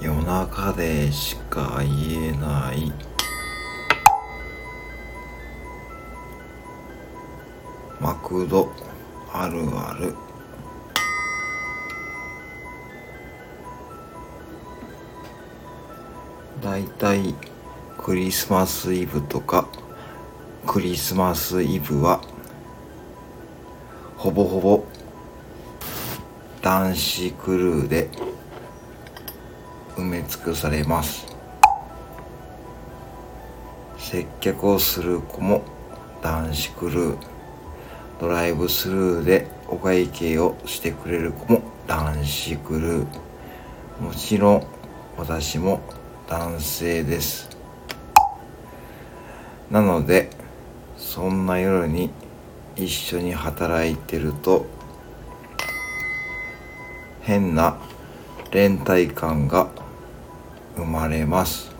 夜中でしか言えない。マクド。あるある。だいたいクリスマスイブとかクリスマスイブはほぼほぼ男子クルーで埋め尽くされます。接客をする子も男子クルー。ドライブスルーでお会計をしてくれる子も男子クルー。もちろん私も男性です。なのでそんな夜に一緒に働いてると変な連帯感が生まれます。